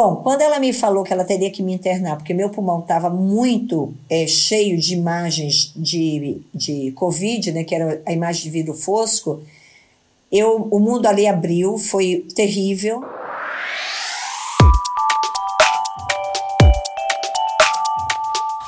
Bom, quando ela me falou que ela teria que me internar, porque meu pulmão estava muito é, cheio de imagens de, de Covid, né, que era a imagem de vidro fosco, eu, o mundo ali abriu, foi terrível.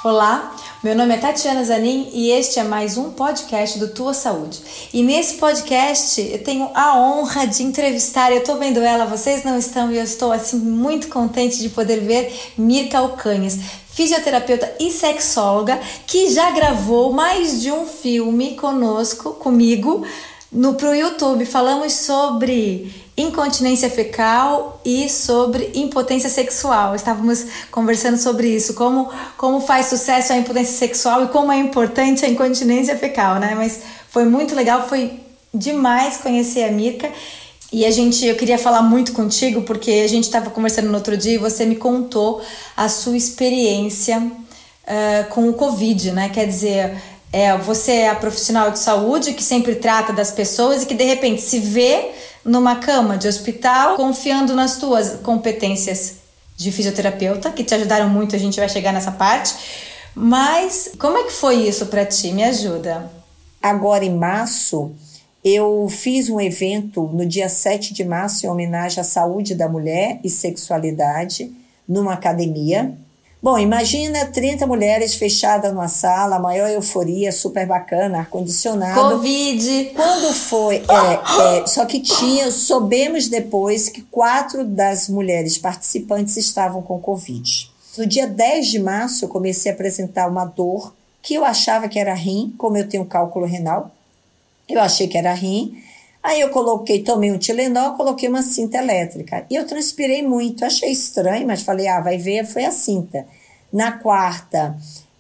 Olá, meu nome é Tatiana Zanin e este é mais um podcast do Tua Saúde. E nesse podcast eu tenho a honra de entrevistar, eu tô vendo ela, vocês não estão e eu estou assim muito contente de poder ver Mirka Alcanhas, fisioterapeuta e sexóloga, que já gravou mais de um filme conosco, comigo, no pro YouTube. Falamos sobre incontinência fecal e sobre impotência sexual. Estávamos conversando sobre isso, como, como faz sucesso a impotência sexual e como é importante a incontinência fecal, né? Mas foi muito legal, foi demais conhecer a Mirka. E a gente, eu queria falar muito contigo porque a gente estava conversando no outro dia e você me contou a sua experiência uh, com o Covid, né? Quer dizer, é, você é a profissional de saúde que sempre trata das pessoas e que de repente se vê numa cama de hospital, confiando nas tuas competências de fisioterapeuta, que te ajudaram muito, a gente vai chegar nessa parte. Mas como é que foi isso para ti? Me ajuda. Agora em março, eu fiz um evento no dia 7 de março em homenagem à saúde da mulher e sexualidade numa academia Bom, imagina 30 mulheres fechadas numa sala, maior euforia, super bacana, ar-condicionado. Covid! Quando foi? É, é, só que tinha, soubemos depois que quatro das mulheres participantes estavam com Covid. No dia 10 de março, eu comecei a apresentar uma dor que eu achava que era rim, como eu tenho cálculo renal, eu achei que era rim. Aí eu coloquei, tomei um Tilenol, coloquei uma cinta elétrica. E eu transpirei muito, achei estranho, mas falei, ah, vai ver, foi a cinta. Na quarta,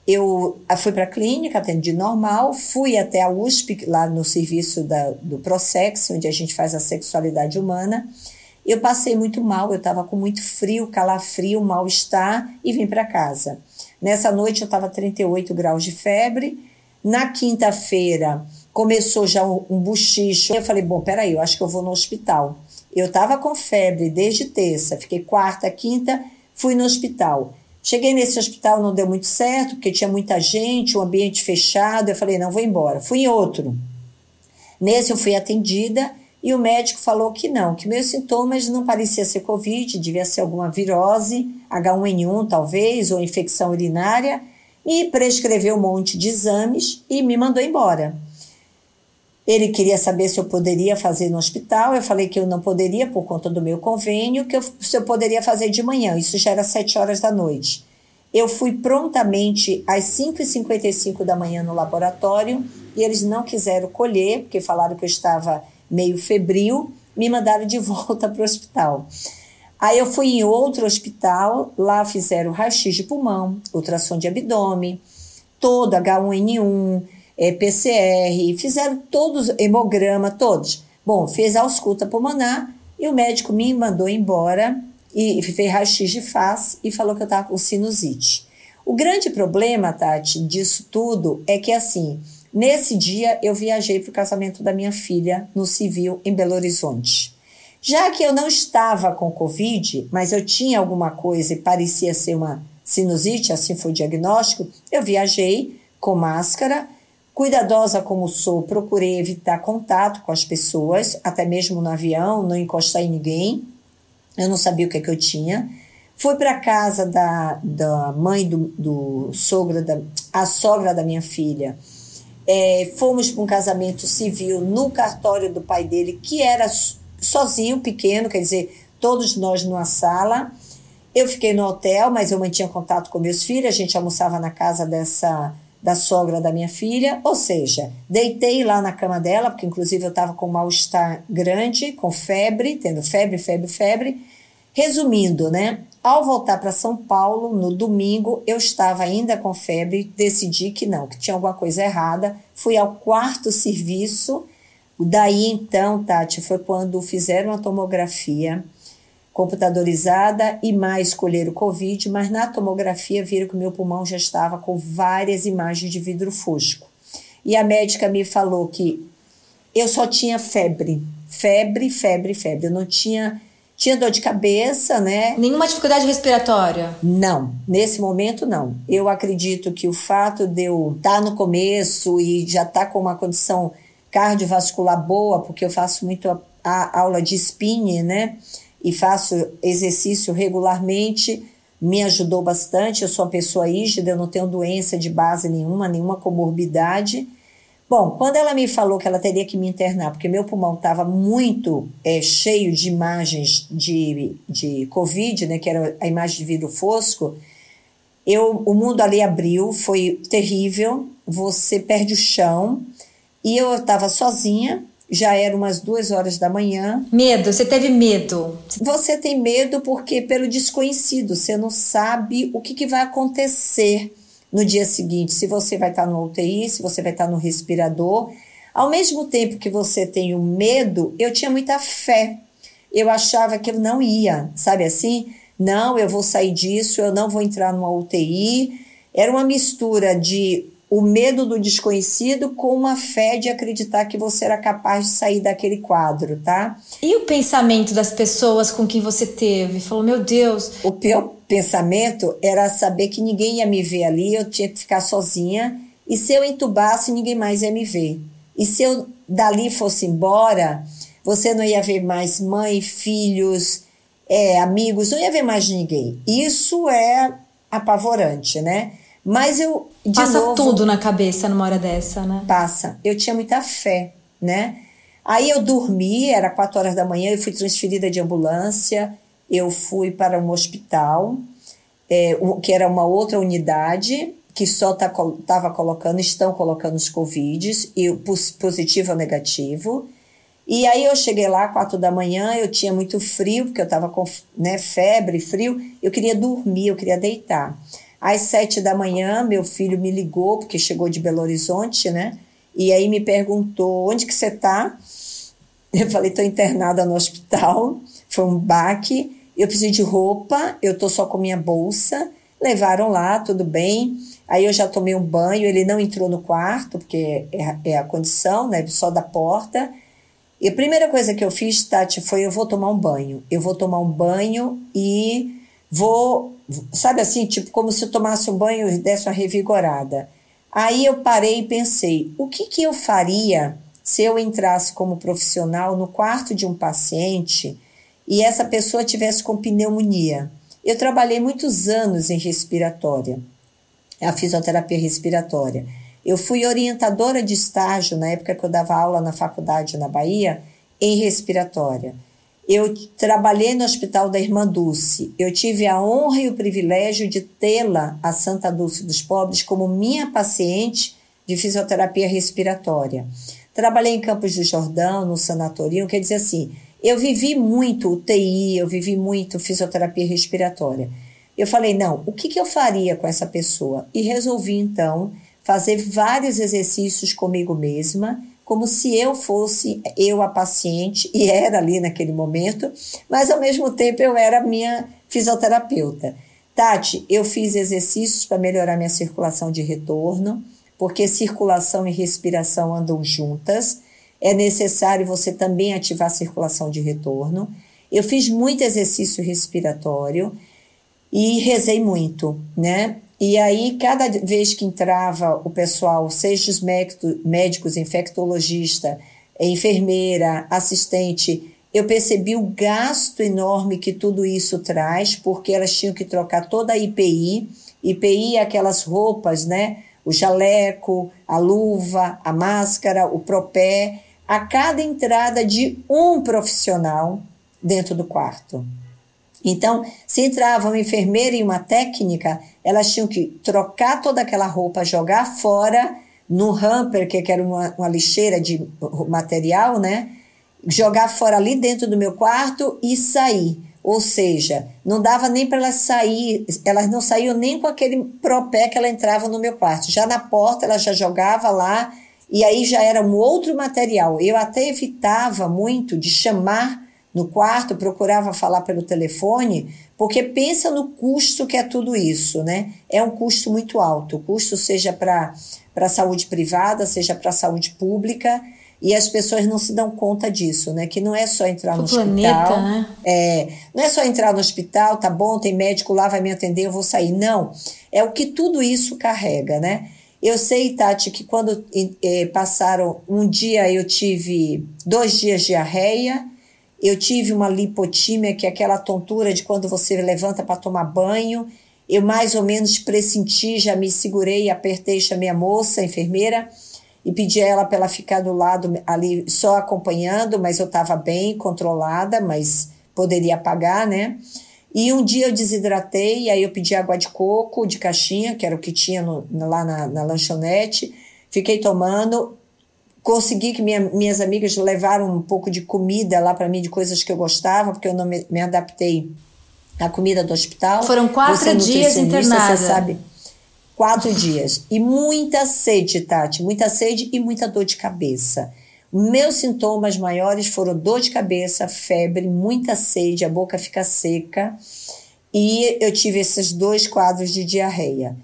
eu fui para a clínica, atendi normal, fui até a USP, lá no serviço da, do Prosex, onde a gente faz a sexualidade humana. Eu passei muito mal, eu estava com muito frio, calafrio, mal-estar e vim para casa. Nessa noite eu estava 38 graus de febre. Na quinta-feira, começou já um, um buchicho. Eu falei, bom, peraí, eu acho que eu vou no hospital. Eu estava com febre desde terça, fiquei quarta, quinta, fui no hospital. Cheguei nesse hospital, não deu muito certo, porque tinha muita gente, um ambiente fechado. Eu falei, não, vou embora. Fui em outro. Nesse eu fui atendida e o médico falou que não, que meus sintomas não pareciam ser Covid, devia ser alguma virose, H1N1 talvez, ou infecção urinária, e prescreveu um monte de exames e me mandou embora. Ele queria saber se eu poderia fazer no hospital. Eu falei que eu não poderia por conta do meu convênio, que eu, se eu poderia fazer de manhã. Isso já era sete horas da noite. Eu fui prontamente às 5h55 da manhã no laboratório e eles não quiseram colher, porque falaram que eu estava meio febril, me mandaram de volta para o hospital. Aí eu fui em outro hospital, lá fizeram raio-x de pulmão, ultrassom de abdômen, todo H1N1, é, PCR, fizeram todos, hemograma, todos. Bom, fez a ausculta pulmonar e o médico me mandou embora e fez raio-x de face e falou que eu estava com sinusite. O grande problema, Tati, disso tudo é que assim, nesse dia eu viajei para o casamento da minha filha no civil em Belo Horizonte. Já que eu não estava com Covid, mas eu tinha alguma coisa e parecia ser uma sinusite, assim foi o diagnóstico, eu viajei com máscara Cuidadosa como sou, procurei evitar contato com as pessoas, até mesmo no avião, não encostar em ninguém. Eu não sabia o que, é que eu tinha. Fui para casa da, da mãe do, do sogro, da, a sogra da minha filha. É, fomos para um casamento civil no cartório do pai dele, que era sozinho, pequeno, quer dizer, todos nós numa sala. Eu fiquei no hotel, mas eu mantinha contato com meus filhos, a gente almoçava na casa dessa da sogra da minha filha, ou seja, deitei lá na cama dela, porque inclusive eu estava com um mal-estar grande, com febre, tendo febre, febre, febre. Resumindo, né? Ao voltar para São Paulo, no domingo, eu estava ainda com febre, decidi que não, que tinha alguma coisa errada. Fui ao quarto serviço. Daí então, Tati, foi quando fizeram a tomografia computadorizada e mais escolher o Covid, mas na tomografia viram que o meu pulmão já estava com várias imagens de vidro fosco. E a médica me falou que eu só tinha febre, febre, febre, febre. Eu não tinha Tinha dor de cabeça, né? Nenhuma dificuldade respiratória? Não, nesse momento não. Eu acredito que o fato de eu estar tá no começo e já estar tá com uma condição cardiovascular boa, porque eu faço muito a, a aula de spinning, né? E faço exercício regularmente, me ajudou bastante. Eu sou uma pessoa rígida, eu não tenho doença de base nenhuma, nenhuma comorbidade. Bom, quando ela me falou que ela teria que me internar, porque meu pulmão estava muito é, cheio de imagens de, de Covid, né, que era a imagem de vidro fosco, eu, o mundo ali abriu, foi terrível, você perde o chão, e eu estava sozinha, já era umas duas horas da manhã. Medo, você teve medo? Você tem medo porque pelo desconhecido, você não sabe o que, que vai acontecer no dia seguinte, se você vai estar no UTI, se você vai estar no respirador. Ao mesmo tempo que você tem o medo, eu tinha muita fé. Eu achava que eu não ia, sabe assim? Não, eu vou sair disso, eu não vou entrar numa UTI. Era uma mistura de o medo do desconhecido com uma fé de acreditar que você era capaz de sair daquele quadro, tá? E o pensamento das pessoas com quem você teve? Falou, meu Deus. O pior pensamento era saber que ninguém ia me ver ali, eu tinha que ficar sozinha. E se eu entubasse, ninguém mais ia me ver. E se eu dali fosse embora, você não ia ver mais mãe, filhos, é, amigos, não ia ver mais ninguém. Isso é apavorante, né? Mas eu. Passa novo, tudo na cabeça numa hora dessa, né? Passa. Eu tinha muita fé, né? Aí eu dormi, era quatro horas da manhã, eu fui transferida de ambulância, eu fui para um hospital, é, que era uma outra unidade, que só estava tá, colocando, estão colocando os Covids, e positivo ou negativo. E aí eu cheguei lá, quatro da manhã, eu tinha muito frio, porque eu estava com né, febre, frio, eu queria dormir, eu queria deitar. Às sete da manhã, meu filho me ligou, porque chegou de Belo Horizonte, né? E aí me perguntou, onde que você tá? Eu falei, tô internada no hospital, foi um baque, eu preciso de roupa, eu tô só com minha bolsa. Levaram lá, tudo bem. Aí eu já tomei um banho, ele não entrou no quarto, porque é, é a condição, né? Só da porta. E a primeira coisa que eu fiz, Tati, foi eu vou tomar um banho. Eu vou tomar um banho e vou sabe assim, tipo como se eu tomasse um banho e desse uma revigorada. Aí eu parei e pensei, o que, que eu faria se eu entrasse como profissional no quarto de um paciente e essa pessoa tivesse com pneumonia? Eu trabalhei muitos anos em respiratória, a fisioterapia respiratória. Eu fui orientadora de estágio na época que eu dava aula na faculdade na Bahia em respiratória. Eu trabalhei no Hospital da Irmã Dulce. Eu tive a honra e o privilégio de tê-la, a Santa Dulce dos Pobres, como minha paciente de fisioterapia respiratória. Trabalhei em Campos do Jordão, no sanatório, quer dizer assim, eu vivi muito UTI, eu vivi muito fisioterapia respiratória. Eu falei, não, o que, que eu faria com essa pessoa? E resolvi, então, fazer vários exercícios comigo mesma como se eu fosse eu a paciente, e era ali naquele momento, mas ao mesmo tempo eu era minha fisioterapeuta. Tati, eu fiz exercícios para melhorar minha circulação de retorno, porque circulação e respiração andam juntas. É necessário você também ativar a circulação de retorno. Eu fiz muito exercício respiratório e rezei muito, né? E aí, cada vez que entrava o pessoal, seja os médicos, infectologista, enfermeira, assistente, eu percebi o gasto enorme que tudo isso traz, porque elas tinham que trocar toda a IPI. IPI é aquelas roupas, né? O jaleco, a luva, a máscara, o propé, a cada entrada de um profissional dentro do quarto. Então, se entrava uma enfermeira e uma técnica, elas tinham que trocar toda aquela roupa, jogar fora no hamper, que era uma, uma lixeira de material, né? Jogar fora ali dentro do meu quarto e sair. Ou seja, não dava nem para elas sair, elas não saíam nem com aquele propé que ela entrava no meu quarto. Já na porta ela já jogava lá e aí já era um outro material. Eu até evitava muito de chamar no quarto, procurava falar pelo telefone, porque pensa no custo que é tudo isso, né? É um custo muito alto, o custo seja para a saúde privada, seja para a saúde pública. e as pessoas não se dão conta disso, né? Que não é só entrar o no planeta, hospital. Né? É, não é só entrar no hospital, tá bom, tem médico lá, vai me atender, eu vou sair. Não. É o que tudo isso carrega, né? Eu sei, Tati, que quando eh, passaram um dia eu tive dois dias de diarreia, eu tive uma lipotímia, que é aquela tontura de quando você levanta para tomar banho. Eu mais ou menos pressenti, já me segurei, apertei, chamei a moça, a enfermeira e pedi a ela para ela ficar do lado ali só acompanhando, mas eu estava bem controlada, mas poderia pagar, né? E um dia eu desidratei, aí eu pedi água de coco de caixinha, que era o que tinha no, lá na, na lanchonete, fiquei tomando, consegui que minha, minhas amigas levaram um pouco de comida lá para mim, de coisas que eu gostava, porque eu não me, me adaptei à comida do hospital. Foram quatro Você é dias internada. Você sabe quatro dias. E muita sede, Tati, muita sede e muita dor de cabeça. Meus sintomas maiores foram dor de cabeça, febre, muita sede, a boca fica seca e eu tive esses dois quadros de diarreia.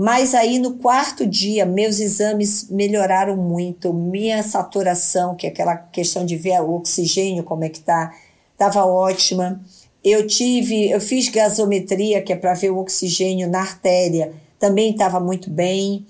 Mas aí no quarto dia, meus exames melhoraram muito, minha saturação, que é aquela questão de ver o oxigênio, como é que tá, estava ótima. Eu tive, eu fiz gasometria, que é para ver o oxigênio na artéria, também estava muito bem.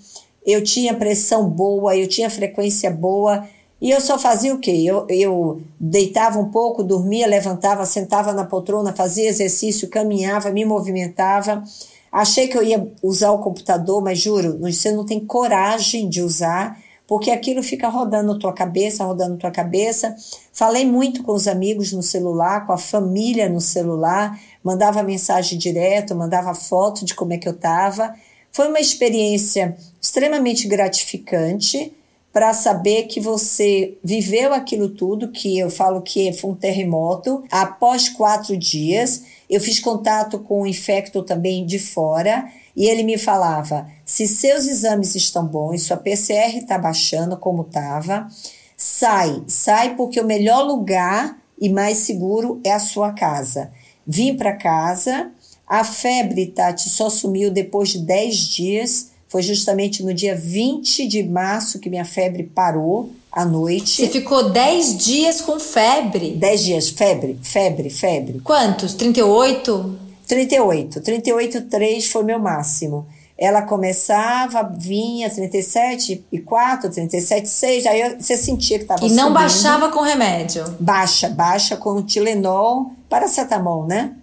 Eu tinha pressão boa, eu tinha frequência boa. E eu só fazia o quê? Eu, eu deitava um pouco, dormia, levantava, sentava na poltrona, fazia exercício, caminhava, me movimentava. Achei que eu ia usar o computador, mas juro, você não tem coragem de usar, porque aquilo fica rodando na tua cabeça, rodando tua cabeça. Falei muito com os amigos no celular, com a família no celular, mandava mensagem direto, mandava foto de como é que eu estava. Foi uma experiência extremamente gratificante para saber que você viveu aquilo tudo, que eu falo que foi um terremoto. Após quatro dias, eu fiz contato com o infecto também de fora e ele me falava: se seus exames estão bons, sua PCR está baixando como estava, sai, sai porque o melhor lugar e mais seguro é a sua casa. Vim para casa, a febre, Tati, só sumiu depois de 10 dias. Foi justamente no dia 20 de março que minha febre parou à noite. Você ficou 10 dias com febre? 10 dias, febre, febre, febre. Quantos? 38? 38. 38,3 foi meu máximo. Ela começava, vinha 37 e 4, 37, 6, aí você sentia que estava E não baixava com remédio? Baixa, baixa com Tilenol, paracetamol, né?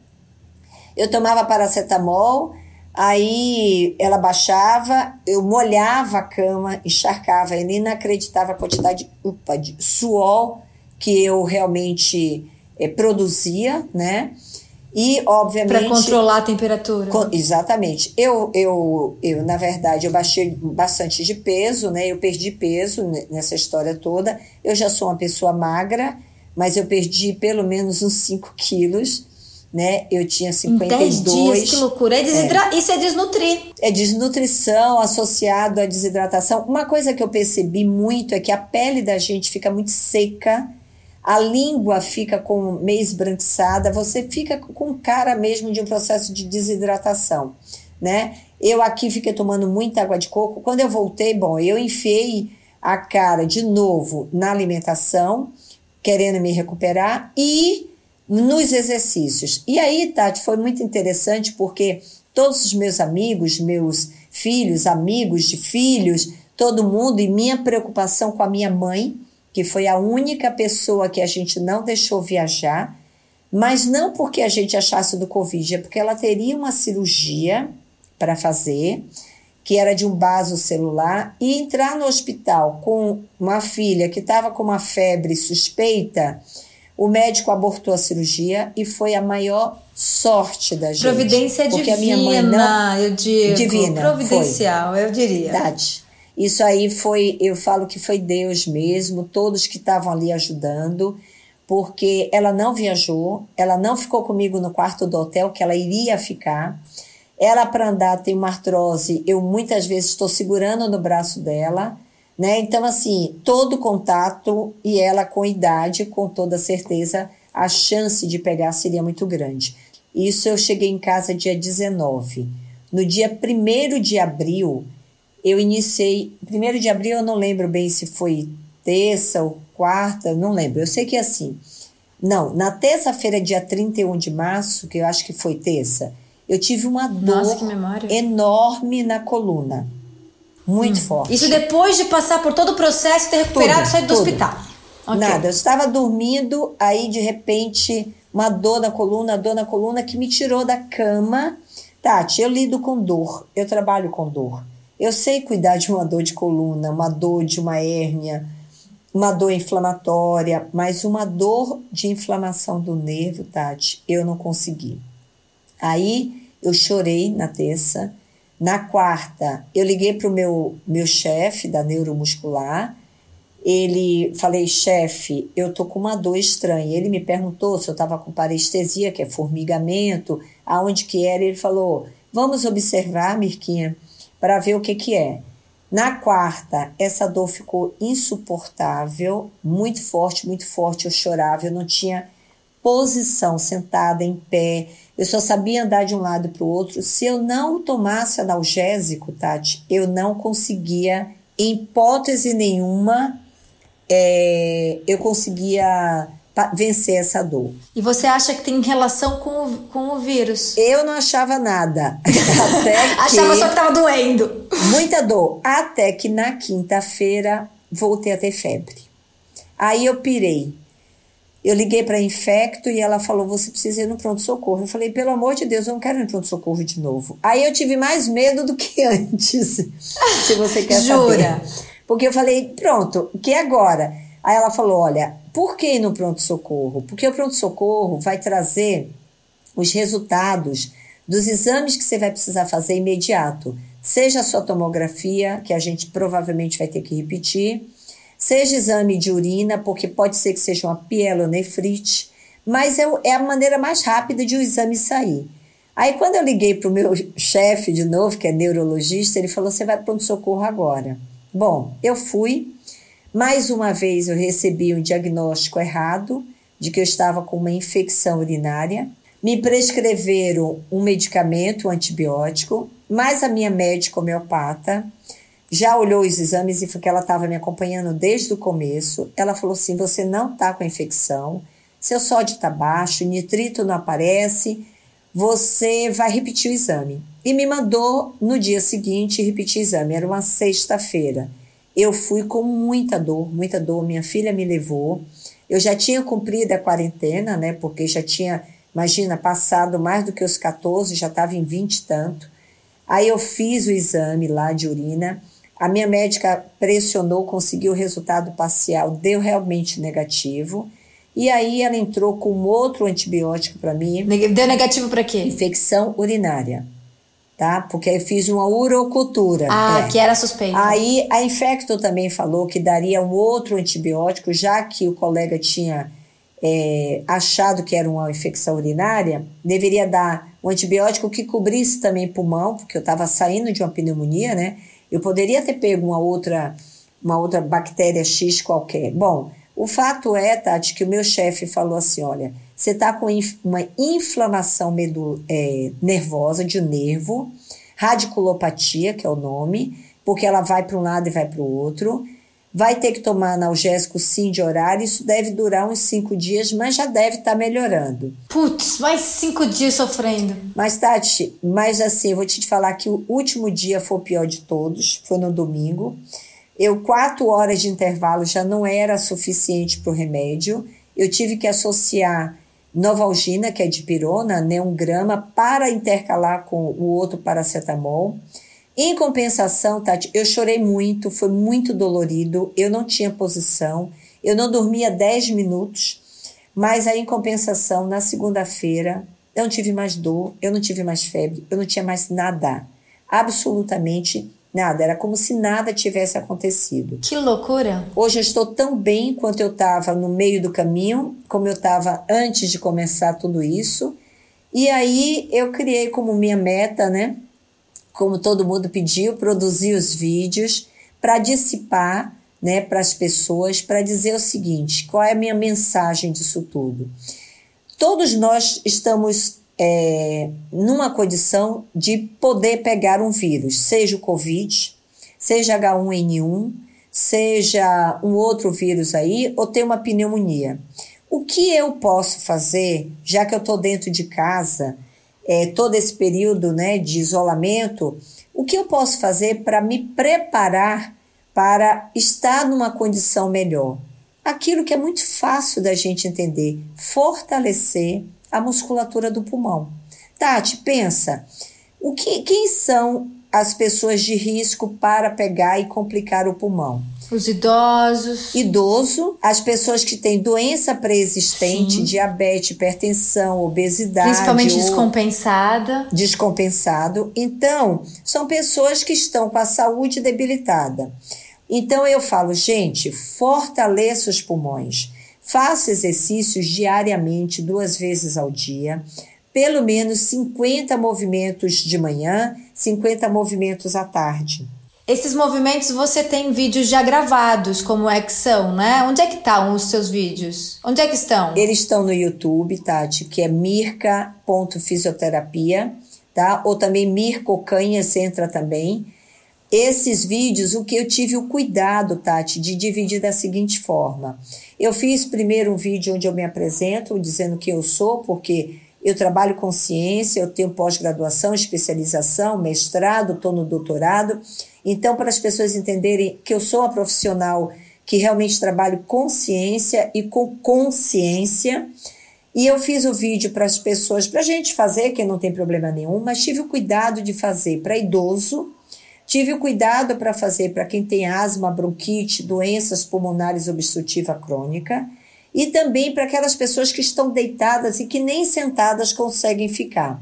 Eu tomava paracetamol, aí ela baixava, eu molhava a cama, encharcava, ele inacreditava a quantidade upa, de suor que eu realmente é, produzia, né? E, obviamente. Para controlar a temperatura. Com, exatamente. Eu, eu, eu, na verdade, eu baixei bastante de peso, né? Eu perdi peso nessa história toda. Eu já sou uma pessoa magra, mas eu perdi pelo menos uns 5 quilos né? Eu tinha 52. Em 10 dias, que loucura. É desidra... É. Isso é desnutrir. É desnutrição associado à desidratação. Uma coisa que eu percebi muito é que a pele da gente fica muito seca, a língua fica com meio esbranquiçada, você fica com cara mesmo de um processo de desidratação, né? Eu aqui fiquei tomando muita água de coco. Quando eu voltei, bom, eu enfiei a cara de novo na alimentação, querendo me recuperar e nos exercícios. E aí, Tati, foi muito interessante porque todos os meus amigos, meus filhos, amigos de filhos, todo mundo, e minha preocupação com a minha mãe, que foi a única pessoa que a gente não deixou viajar, mas não porque a gente achasse do Covid, é porque ela teria uma cirurgia para fazer, que era de um vaso celular, e entrar no hospital com uma filha que estava com uma febre suspeita o médico abortou a cirurgia e foi a maior sorte da gente. Providência porque divina, a minha mãe não, eu digo. Divina. Providencial, foi. eu diria. Verdade. Isso aí foi, eu falo que foi Deus mesmo, todos que estavam ali ajudando, porque ela não viajou, ela não ficou comigo no quarto do hotel, que ela iria ficar. Ela, para andar, tem uma artrose, eu muitas vezes estou segurando no braço dela né? Então, assim, todo contato e ela com idade, com toda certeza, a chance de pegar seria muito grande. Isso eu cheguei em casa dia 19. No dia 1 de abril, eu iniciei. 1 de abril eu não lembro bem se foi terça ou quarta, não lembro. Eu sei que é assim. Não, na terça-feira, dia 31 de março, que eu acho que foi terça, eu tive uma dor Nossa, enorme na coluna. Muito hum. forte. Isso depois de passar por todo o processo, ter recuperado e sair do hospital. Okay. Nada, eu estava dormindo, aí de repente uma dor na coluna, dor na coluna que me tirou da cama. Tati, eu lido com dor, eu trabalho com dor. Eu sei cuidar de uma dor de coluna, uma dor de uma hérnia, uma dor inflamatória, mas uma dor de inflamação do nervo, Tati, eu não consegui. Aí eu chorei na terça. Na quarta, eu liguei para o meu, meu chefe da neuromuscular ele falei, chefe, eu tô com uma dor estranha. Ele me perguntou se eu estava com parestesia, que é formigamento, aonde que era. Ele falou, vamos observar, Mirquinha, para ver o que que é. Na quarta, essa dor ficou insuportável, muito forte, muito forte. Eu chorava, eu não tinha posição, sentada em pé. Eu só sabia andar de um lado para o outro. Se eu não tomasse analgésico, Tati, eu não conseguia, em hipótese nenhuma, é, eu conseguia vencer essa dor. E você acha que tem relação com o, com o vírus? Eu não achava nada. Achava só que estava doendo. Muita dor. Até que na quinta-feira voltei a ter febre. Aí eu pirei. Eu liguei para infecto e ela falou: você precisa ir no pronto-socorro. Eu falei: pelo amor de Deus, eu não quero ir no pronto-socorro de novo. Aí eu tive mais medo do que antes, se você quer Jura? saber. Porque eu falei, pronto, que agora? Aí ela falou: olha, por que ir no pronto-socorro? Porque o pronto-socorro vai trazer os resultados dos exames que você vai precisar fazer imediato. Seja a sua tomografia, que a gente provavelmente vai ter que repetir, seja exame de urina, porque pode ser que seja uma pielonefrite, mas é, é a maneira mais rápida de o exame sair. Aí, quando eu liguei para o meu chefe de novo, que é neurologista, ele falou: você vai para pronto-socorro agora. Bom, eu fui. Mais uma vez eu recebi um diagnóstico errado de que eu estava com uma infecção urinária. Me prescreveram um medicamento, um antibiótico, mas a minha médica homeopata já olhou os exames e porque ela estava me acompanhando desde o começo. Ela falou assim: você não está com infecção, seu sódio está baixo, nitrito não aparece, você vai repetir o exame. E me mandou no dia seguinte repetir o exame. Era uma sexta-feira. Eu fui com muita dor, muita dor. Minha filha me levou. Eu já tinha cumprido a quarentena, né? Porque já tinha, imagina, passado mais do que os 14, já estava em 20 e tanto. Aí eu fiz o exame lá de urina. A minha médica pressionou, conseguiu o resultado parcial, deu realmente negativo. E aí ela entrou com outro antibiótico para mim. Deu negativo para quê? Infecção urinária. Tá? Porque eu fiz uma urocultura. Ah, é. que era suspeita. Aí a Infecto também falou que daria um outro antibiótico, já que o colega tinha é, achado que era uma infecção urinária, deveria dar um antibiótico que cobrisse também pulmão, porque eu estava saindo de uma pneumonia, né? Eu poderia ter pego uma outra, uma outra bactéria X qualquer. Bom, o fato é, Tati, que o meu chefe falou assim: olha, você está com uma inflamação é, nervosa de nervo, radiculopatia, que é o nome, porque ela vai para um lado e vai para o outro. Vai ter que tomar analgésico sim de horário, isso deve durar uns cinco dias, mas já deve estar tá melhorando. Putz, mais cinco dias sofrendo. Mas, Tati, mas assim, eu vou te falar que o último dia foi o pior de todos, foi no domingo. Eu, quatro horas de intervalo já não era suficiente para o remédio. Eu tive que associar Novalgina, que é de pirona, né, um grama, para intercalar com o outro paracetamol. Em compensação, Tati, eu chorei muito, foi muito dolorido, eu não tinha posição, eu não dormia 10 minutos, mas aí, em compensação, na segunda-feira, eu não tive mais dor, eu não tive mais febre, eu não tinha mais nada. Absolutamente Nada, era como se nada tivesse acontecido. Que loucura! Hoje eu estou tão bem quanto eu estava no meio do caminho, como eu estava antes de começar tudo isso. E aí eu criei como minha meta, né? Como todo mundo pediu, produzir os vídeos para dissipar, né, para as pessoas, para dizer o seguinte: qual é a minha mensagem disso tudo? Todos nós estamos é, numa condição de poder pegar um vírus, seja o Covid, seja H1N1, seja um outro vírus aí, ou ter uma pneumonia. O que eu posso fazer, já que eu estou dentro de casa, é, todo esse período né, de isolamento, o que eu posso fazer para me preparar para estar numa condição melhor? Aquilo que é muito fácil da gente entender, fortalecer a musculatura do pulmão. Tati, pensa, o que, quem são as pessoas de risco para pegar e complicar o pulmão? Os idosos. Idoso, as pessoas que têm doença pré-existente, diabetes, hipertensão, obesidade. Principalmente descompensada. Descompensado. Então, são pessoas que estão com a saúde debilitada. Então, eu falo, gente, fortaleça os pulmões. Faça exercícios diariamente, duas vezes ao dia pelo menos 50 movimentos de manhã, 50 movimentos à tarde. Esses movimentos você tem vídeos já gravados, como é que são, né? Onde é que estão os seus vídeos? Onde é que estão? Eles estão no YouTube, Tati, que é mirca.fisioterapia, tá? Ou também Mirko Canhas entra também. Esses vídeos, o que eu tive o cuidado, Tati, de dividir da seguinte forma. Eu fiz primeiro um vídeo onde eu me apresento, dizendo quem eu sou, porque eu trabalho com ciência, eu tenho pós-graduação, especialização, mestrado, estou no doutorado. Então, para as pessoas entenderem que eu sou uma profissional que realmente trabalho com ciência e com consciência. E eu fiz o vídeo para as pessoas, para a gente fazer, que não tem problema nenhum, mas tive o cuidado de fazer para idoso, tive o cuidado para fazer para quem tem asma, bronquite, doenças pulmonares obstrutiva crônica e também para aquelas pessoas que estão deitadas e que nem sentadas conseguem ficar.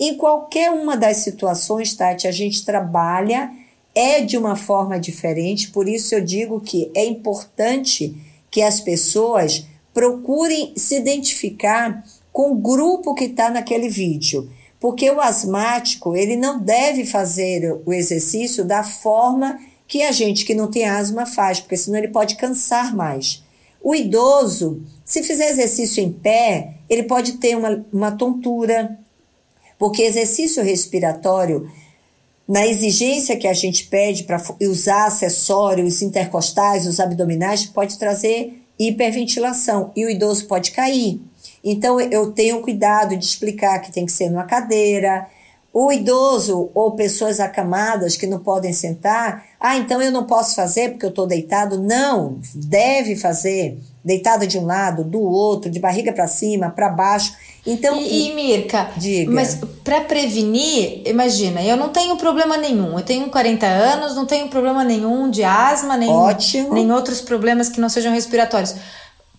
Em qualquer uma das situações, Tati, a gente trabalha é de uma forma diferente, por isso eu digo que é importante que as pessoas procurem se identificar com o grupo que está naquele vídeo. Porque o asmático, ele não deve fazer o exercício da forma que a gente que não tem asma faz, porque senão ele pode cansar mais. O idoso, se fizer exercício em pé, ele pode ter uma, uma tontura, porque exercício respiratório, na exigência que a gente pede para usar acessórios intercostais, os abdominais, pode trazer hiperventilação e o idoso pode cair. Então eu tenho cuidado de explicar que tem que ser numa cadeira, o idoso ou pessoas acamadas que não podem sentar, ah, então eu não posso fazer porque eu estou deitado. Não, deve fazer. Deitado de um lado, do outro, de barriga para cima, para baixo. Então, e, e Mirka, diga. mas para prevenir, imagina, eu não tenho problema nenhum. Eu tenho 40 anos, não tenho problema nenhum de asma, nem, Ótimo. nem outros problemas que não sejam respiratórios.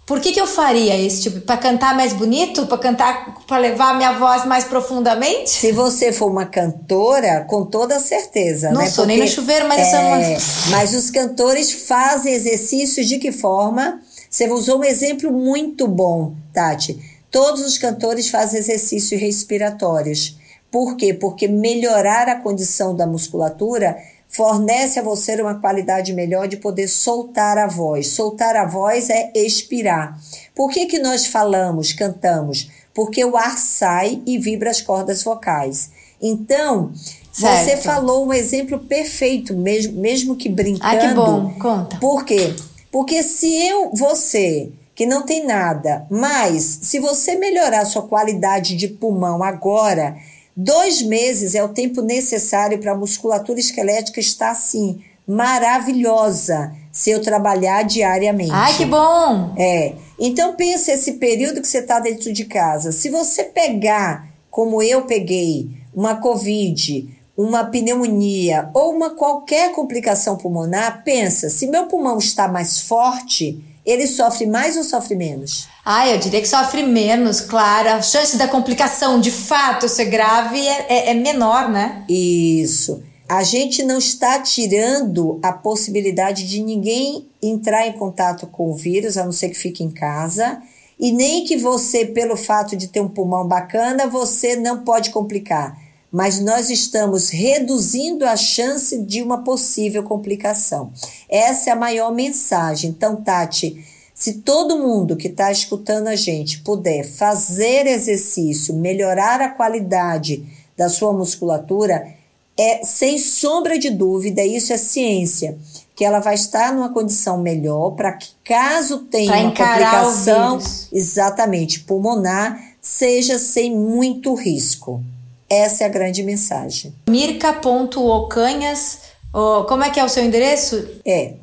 Por que, que eu faria esse tipo? Para cantar mais bonito? Para cantar, para levar minha voz mais profundamente? Se você for uma cantora, com toda certeza. Não né? sou Porque, nem no chuveiro, mas é, é Mas os cantores fazem exercícios de que forma? Você usou um exemplo muito bom, Tati. Todos os cantores fazem exercícios respiratórios. Por quê? Porque melhorar a condição da musculatura fornece a você uma qualidade melhor de poder soltar a voz. Soltar a voz é expirar. Por que, que nós falamos, cantamos? Porque o ar sai e vibra as cordas vocais. Então, certo. você falou um exemplo perfeito, mesmo, mesmo que brincando. Ah, que bom, conta. Por quê? Porque se eu, você, que não tem nada, mas se você melhorar sua qualidade de pulmão agora, Dois meses é o tempo necessário para a musculatura esquelética estar assim, maravilhosa, se eu trabalhar diariamente. Ai, que bom! É. Então pensa esse período que você está dentro de casa. Se você pegar, como eu peguei, uma Covid, uma pneumonia ou uma qualquer complicação pulmonar, pensa, se meu pulmão está mais forte, ele sofre mais ou sofre menos? Ah, eu diria que sofre menos, claro. A chance da complicação de fato ser grave é, é, é menor, né? Isso. A gente não está tirando a possibilidade de ninguém entrar em contato com o vírus, a não ser que fique em casa, e nem que você, pelo fato de ter um pulmão bacana, você não pode complicar mas nós estamos reduzindo a chance de uma possível complicação. Essa é a maior mensagem. Então, Tati, se todo mundo que está escutando a gente puder fazer exercício, melhorar a qualidade da sua musculatura, é sem sombra de dúvida, isso é ciência, que ela vai estar numa condição melhor para que caso tenha pra uma complicação, exatamente, pulmonar, seja sem muito risco. Essa é a grande mensagem. Mirka.ocanhas, oh, como é que é o seu endereço? É.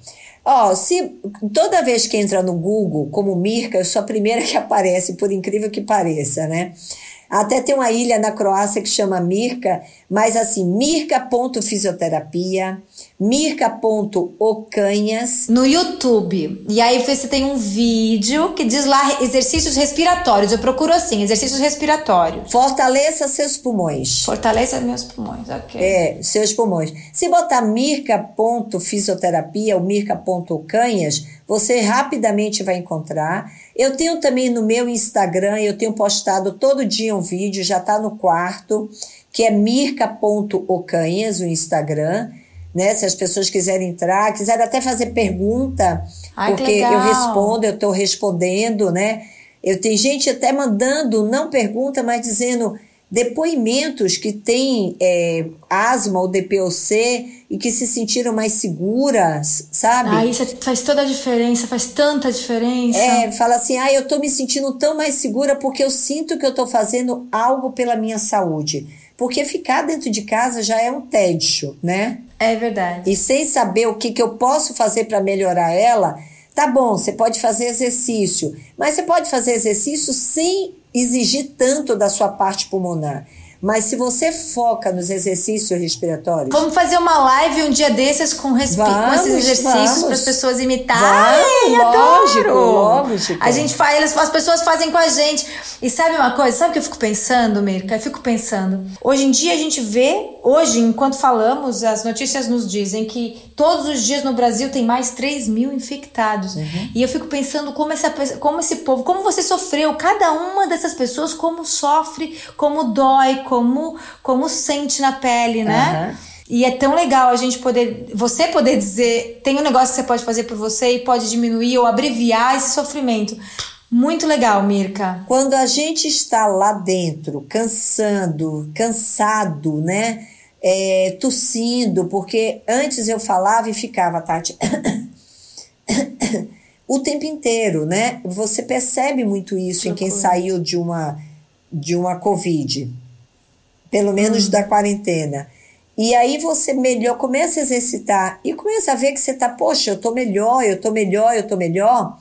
Ó, oh, se toda vez que entra no Google como Mirka, eu sou a primeira que aparece, por incrível que pareça, né? Até tem uma ilha na Croácia que chama Mirka, mas assim, mirka.fisioterapia, mirka.ocanhas. No YouTube. E aí você tem um vídeo que diz lá exercícios respiratórios. Eu procuro assim, exercícios respiratórios. Fortaleça seus pulmões. Fortaleça meus pulmões, ok. É, seus pulmões. Se botar mirka.fisioterapia ou mirka.ocanhas, você rapidamente vai encontrar. Eu tenho também no meu Instagram, eu tenho postado todo dia um vídeo, já está no quarto, que é mirka.ocanhas, o Instagram. Né? Se as pessoas quiserem entrar, quiserem até fazer pergunta, Ai, porque eu respondo, eu estou respondendo, né? Eu tenho gente até mandando, não pergunta, mas dizendo depoimentos que têm é, asma ou DPOC e que se sentiram mais seguras, sabe? Ah, isso faz toda a diferença, faz tanta diferença. É, fala assim, ah, eu tô me sentindo tão mais segura porque eu sinto que eu tô fazendo algo pela minha saúde. Porque ficar dentro de casa já é um tédio, né? É verdade. E sem saber o que, que eu posso fazer para melhorar ela, tá bom, você pode fazer exercício, mas você pode fazer exercício sem exigir tanto da sua parte pulmonar. Mas se você foca nos exercícios respiratórios. Vamos fazer uma live um dia desses com, respi vamos, com esses exercícios para as pessoas imitarem. lógico, lógico. A gente faz, as pessoas fazem com a gente. E sabe uma coisa? Sabe o que eu fico pensando, Mirka? Eu fico pensando. Hoje em dia a gente vê, hoje, enquanto falamos, as notícias nos dizem que todos os dias no Brasil tem mais 3 mil infectados. Uhum. E eu fico pensando como, essa, como esse povo, como você sofreu, cada uma dessas pessoas, como sofre, como dói, como, como sente na pele, né? Uhum. E é tão legal a gente poder, você poder dizer, tem um negócio que você pode fazer por você e pode diminuir ou abreviar esse sofrimento. Muito legal, Mirka. Quando a gente está lá dentro, cansando, cansado, né? É, tossindo, porque antes eu falava e ficava, Tati, o tempo inteiro, né? Você percebe muito isso em quem saiu de uma, de uma Covid pelo menos hum. da quarentena. E aí você melhor começa a exercitar e começa a ver que você tá, poxa, eu tô melhor, eu tô melhor, eu tô melhor.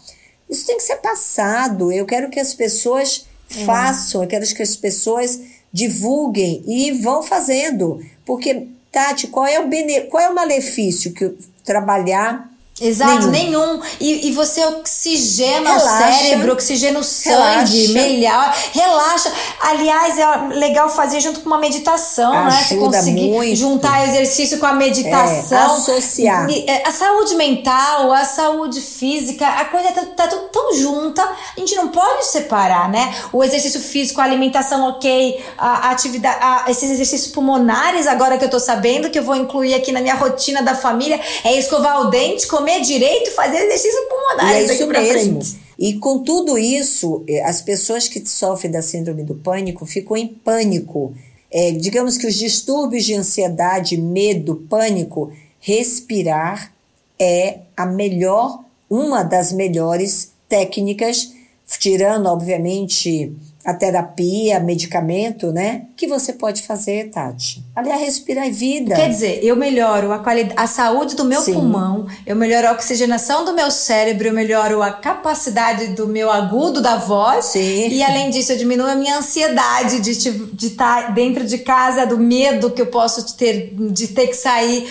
Isso tem que ser passado. Eu quero que as pessoas hum. façam, eu quero que as pessoas divulguem e vão fazendo. Porque, Tati, qual é o, bene, qual é o malefício que trabalhar Exato, nenhum. nenhum. E, e você oxigena relaxa, o cérebro, oxigena o sangue, melhor, relaxa. Aliás, é legal fazer junto com uma meditação, Ajuda né? Você conseguir muito. juntar exercício com a meditação. É, associar. É, a saúde mental, a saúde física, a coisa tá, tá tudo tão junta, a gente não pode separar, né? O exercício físico, a alimentação ok, a, a atividade, a, esses exercícios pulmonares, agora que eu tô sabendo, que eu vou incluir aqui na minha rotina da família, é escovar o dente, comer comer direito e fazer exercício pulmonar. E é isso mesmo. E com tudo isso, eh, as pessoas que sofrem da síndrome do pânico ficam em pânico. É, digamos que os distúrbios de ansiedade, medo, pânico, respirar é a melhor, uma das melhores técnicas, tirando, obviamente, a terapia, medicamento, né? Que você pode fazer, Tati. Aliás, respirar vida. Quer dizer, eu melhoro a qualidade, a saúde do meu Sim. pulmão, eu melhoro a oxigenação do meu cérebro, eu melhoro a capacidade do meu agudo da voz. Sim. E além disso, eu diminuo a minha ansiedade de estar de tá dentro de casa, do medo que eu posso ter de ter que sair.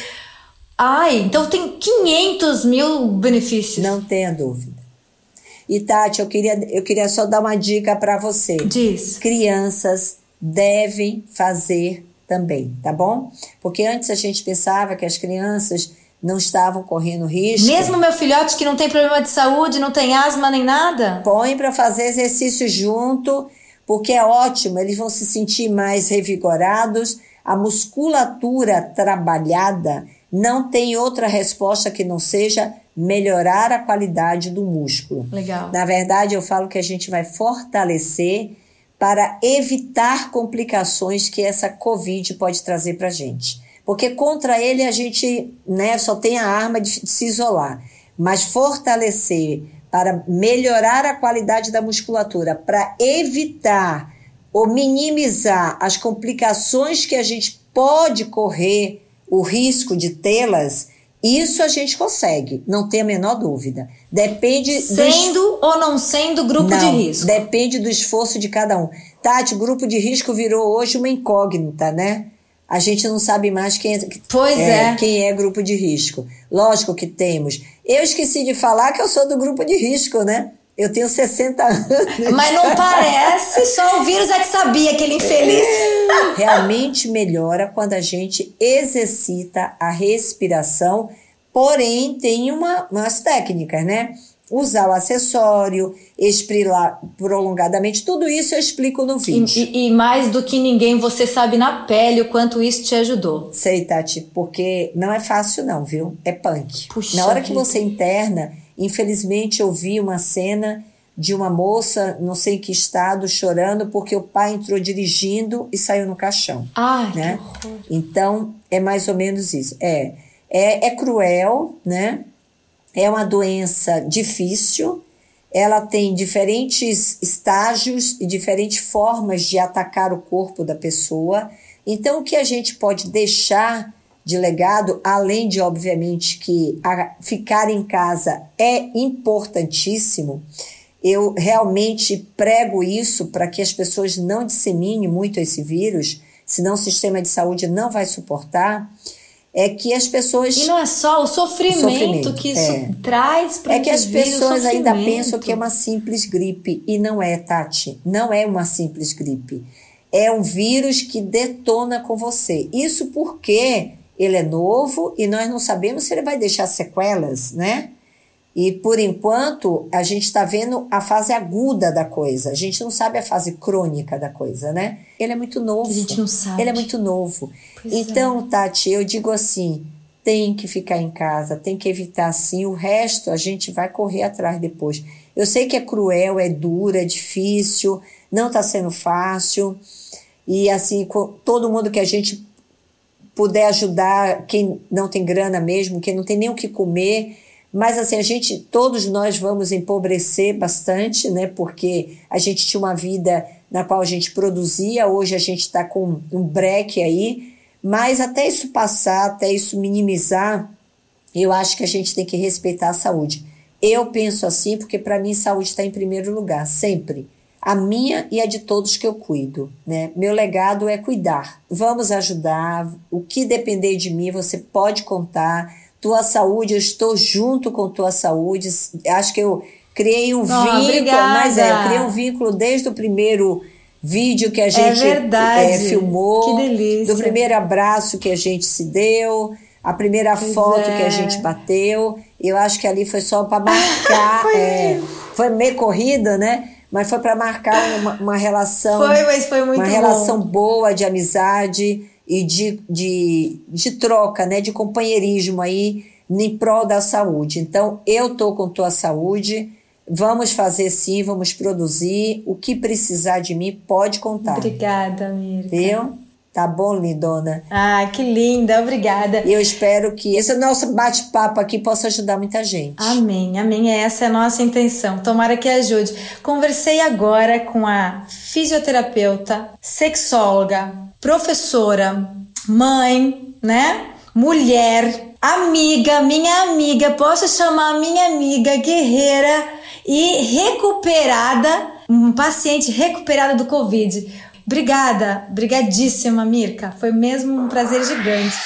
Ai, então tem 500 mil benefícios. Não tenha dúvida. E Tati, eu queria, eu queria só dar uma dica para você. Diz. Crianças devem fazer também, tá bom? Porque antes a gente pensava que as crianças não estavam correndo risco. Mesmo meu filhote que não tem problema de saúde, não tem asma nem nada? Põe para fazer exercício junto, porque é ótimo, eles vão se sentir mais revigorados. A musculatura trabalhada não tem outra resposta que não seja melhorar a qualidade do músculo. Legal. Na verdade, eu falo que a gente vai fortalecer para evitar complicações que essa Covid pode trazer para gente. Porque contra ele a gente né, só tem a arma de, de se isolar. Mas fortalecer para melhorar a qualidade da musculatura, para evitar ou minimizar as complicações que a gente pode correr o risco de tê-las, isso a gente consegue, não tem a menor dúvida. Depende sendo do... ou não sendo grupo não, de risco. Depende do esforço de cada um. Tati, grupo de risco virou hoje uma incógnita, né? A gente não sabe mais quem é, pois é, é. quem é grupo de risco. Lógico que temos. Eu esqueci de falar que eu sou do grupo de risco, né? Eu tenho 60 anos. Mas não parece, só o vírus é que sabia, aquele infeliz. Realmente melhora quando a gente exercita a respiração, porém tem uma, umas técnicas, né? Usar o acessório, expirar prolongadamente, tudo isso eu explico no vídeo. E, e, mais do que ninguém, você sabe na pele o quanto isso te ajudou. Sei, Tati, porque não é fácil não, viu? É punk. Puxa Na hora que você interna Infelizmente, eu vi uma cena de uma moça, não sei em que estado, chorando porque o pai entrou dirigindo e saiu no caixão. Ai, né? Então, é mais ou menos isso. É, é, é cruel, né? É uma doença difícil, ela tem diferentes estágios e diferentes formas de atacar o corpo da pessoa. Então, o que a gente pode deixar de legado, além de, obviamente, que ficar em casa é importantíssimo, eu realmente prego isso para que as pessoas não disseminem muito esse vírus, senão o sistema de saúde não vai suportar. É que as pessoas. E não é só o sofrimento, o sofrimento que isso é. traz para É que as pessoas ainda pensam que é uma simples gripe. E não é, Tati. Não é uma simples gripe. É um vírus que detona com você. Isso porque ele é novo e nós não sabemos se ele vai deixar sequelas, né? E por enquanto a gente está vendo a fase aguda da coisa, a gente não sabe a fase crônica da coisa, né? Ele é muito novo. A gente não sabe. Ele é muito novo. Pois então, é. Tati, eu digo assim: tem que ficar em casa, tem que evitar assim, o resto a gente vai correr atrás depois. Eu sei que é cruel, é duro, é difícil, não está sendo fácil. E assim, todo mundo que a gente puder ajudar quem não tem grana mesmo, quem não tem nem o que comer. Mas assim, a gente, todos nós vamos empobrecer bastante, né? Porque a gente tinha uma vida na qual a gente produzia, hoje a gente está com um break aí. Mas até isso passar, até isso minimizar, eu acho que a gente tem que respeitar a saúde. Eu penso assim porque para mim saúde está em primeiro lugar, sempre a minha e a de todos que eu cuido, né? Meu legado é cuidar. Vamos ajudar. O que depender de mim, você pode contar. Tua saúde, eu estou junto com tua saúde. Acho que eu criei um oh, vínculo, obrigada. mas é, eu criei um vínculo desde o primeiro vídeo que a é gente é é, filmou, que delícia. do primeiro abraço que a gente se deu, a primeira pois foto é. que a é. gente bateu. Eu acho que ali foi só para marcar, foi, é, foi meio corrida, né? Mas foi para marcar uma, uma, relação. Foi, mas foi muito Uma bom. relação boa de amizade e de, de, de troca, né? De companheirismo aí em prol da saúde. Então, eu tô com tua saúde. Vamos fazer sim, vamos produzir. O que precisar de mim, pode contar. Obrigada, amiga. Viu? Tá bom, lindona? Ah, que linda, obrigada. E eu espero que esse nosso bate-papo aqui possa ajudar muita gente. Amém, amém. Essa é a nossa intenção. Tomara que ajude. Conversei agora com a fisioterapeuta, sexóloga, professora, mãe, né? Mulher, amiga, minha amiga, posso chamar minha amiga guerreira e recuperada, um paciente recuperada do Covid. Obrigada, brigadíssima, Mirka. Foi mesmo um prazer gigante.